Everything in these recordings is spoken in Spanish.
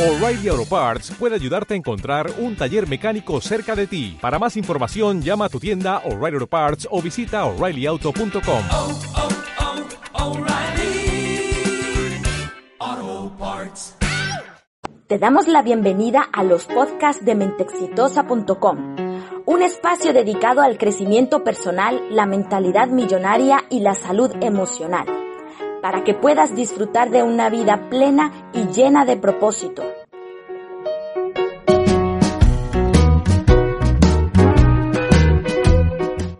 O'Reilly Auto Parts puede ayudarte a encontrar un taller mecánico cerca de ti. Para más información, llama a tu tienda O'Reilly Auto Parts o visita oreillyauto.com. oh, oh, Parts. Te damos la bienvenida a los podcasts de mentexitosa.com, un espacio dedicado al crecimiento personal, la mentalidad millonaria y la salud emocional, para que puedas disfrutar de una vida plena y llena de propósito.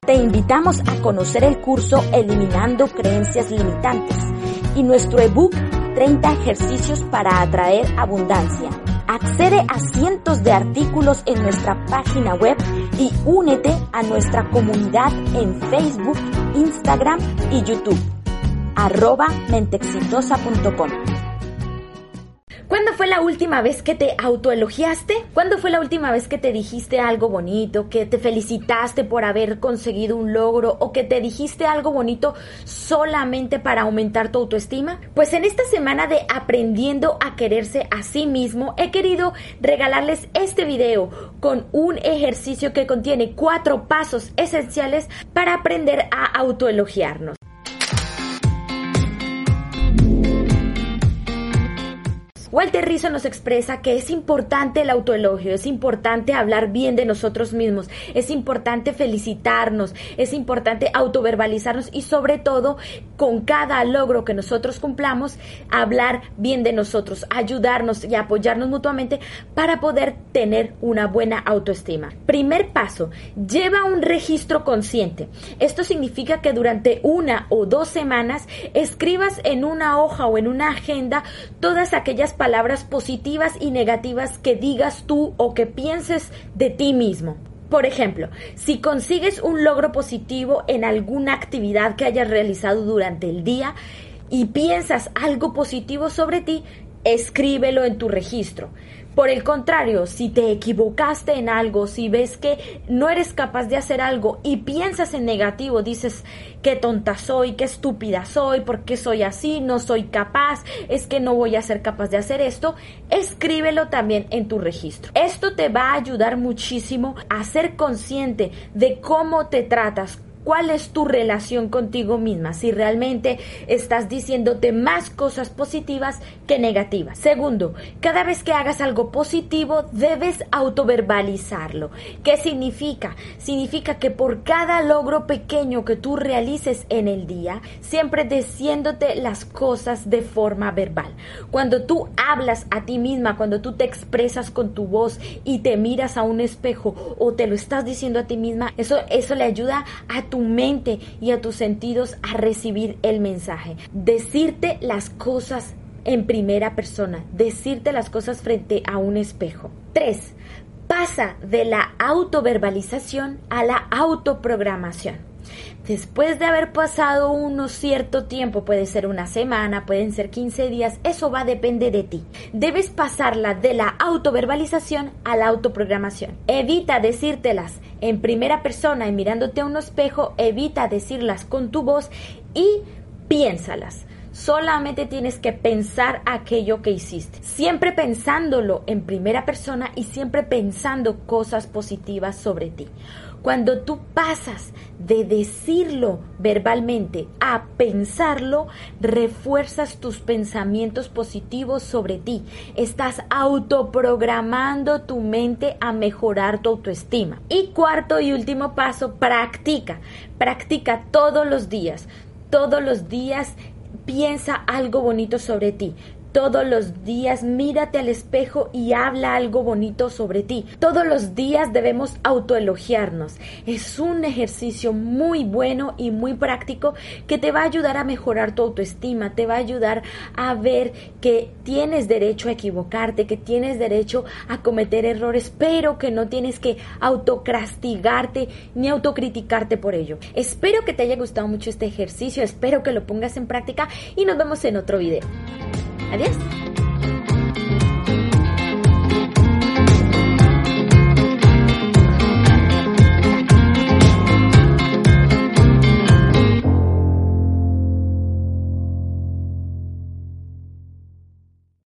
Te invitamos a conocer el curso Eliminando Creencias Limitantes y nuestro ebook 30 ejercicios para atraer abundancia. Accede a cientos de artículos en nuestra página web y únete a nuestra comunidad en Facebook, Instagram y YouTube. Arroba mentexitosa.com. ¿Cuándo fue la última vez que te autoelogiaste? ¿Cuándo fue la última vez que te dijiste algo bonito, que te felicitaste por haber conseguido un logro o que te dijiste algo bonito solamente para aumentar tu autoestima? Pues en esta semana de aprendiendo a quererse a sí mismo, he querido regalarles este video con un ejercicio que contiene cuatro pasos esenciales para aprender a autoelogiarnos. Walter Rizzo nos expresa que es importante el autoelogio, es importante hablar bien de nosotros mismos, es importante felicitarnos, es importante autoverbalizarnos y sobre todo con cada logro que nosotros cumplamos, hablar bien de nosotros, ayudarnos y apoyarnos mutuamente para poder tener una buena autoestima. Primer paso, lleva un registro consciente. Esto significa que durante una o dos semanas escribas en una hoja o en una agenda todas aquellas palabras positivas y negativas que digas tú o que pienses de ti mismo. Por ejemplo, si consigues un logro positivo en alguna actividad que hayas realizado durante el día y piensas algo positivo sobre ti, escríbelo en tu registro. Por el contrario, si te equivocaste en algo, si ves que no eres capaz de hacer algo y piensas en negativo, dices qué tonta soy, qué estúpida soy, por qué soy así, no soy capaz, es que no voy a ser capaz de hacer esto, escríbelo también en tu registro. Esto te va a ayudar muchísimo a ser consciente de cómo te tratas, cuál es tu relación contigo misma, si realmente estás diciéndote más cosas positivas que negativas. Segundo, cada vez que hagas algo positivo debes autoverbalizarlo. ¿Qué significa? Significa que por cada logro pequeño que tú realices en el día, siempre diciéndote las cosas de forma verbal. Cuando tú hablas a ti misma, cuando tú te expresas con tu voz y te miras a un espejo o te lo estás diciendo a ti misma, eso, eso le ayuda a tu mente y a tus sentidos a recibir el mensaje. Decirte las cosas en primera persona, decirte las cosas frente a un espejo. 3. Pasa de la autoverbalización a la autoprogramación. Después de haber pasado unos cierto tiempo, puede ser una semana, pueden ser 15 días, eso va a depender de ti. Debes pasarla de la autoverbalización a la autoprogramación. Evita decírtelas en primera persona y mirándote a un espejo, evita decirlas con tu voz y piénsalas. Solamente tienes que pensar aquello que hiciste. Siempre pensándolo en primera persona y siempre pensando cosas positivas sobre ti. Cuando tú pasas de decirlo verbalmente a pensarlo, refuerzas tus pensamientos positivos sobre ti. Estás autoprogramando tu mente a mejorar tu autoestima. Y cuarto y último paso, practica. Practica todos los días. Todos los días piensa algo bonito sobre ti. Todos los días mírate al espejo y habla algo bonito sobre ti. Todos los días debemos autoelogiarnos. Es un ejercicio muy bueno y muy práctico que te va a ayudar a mejorar tu autoestima, te va a ayudar a ver que tienes derecho a equivocarte, que tienes derecho a cometer errores, pero que no tienes que autocastigarte ni autocriticarte por ello. Espero que te haya gustado mucho este ejercicio, espero que lo pongas en práctica y nos vemos en otro video. Adiós.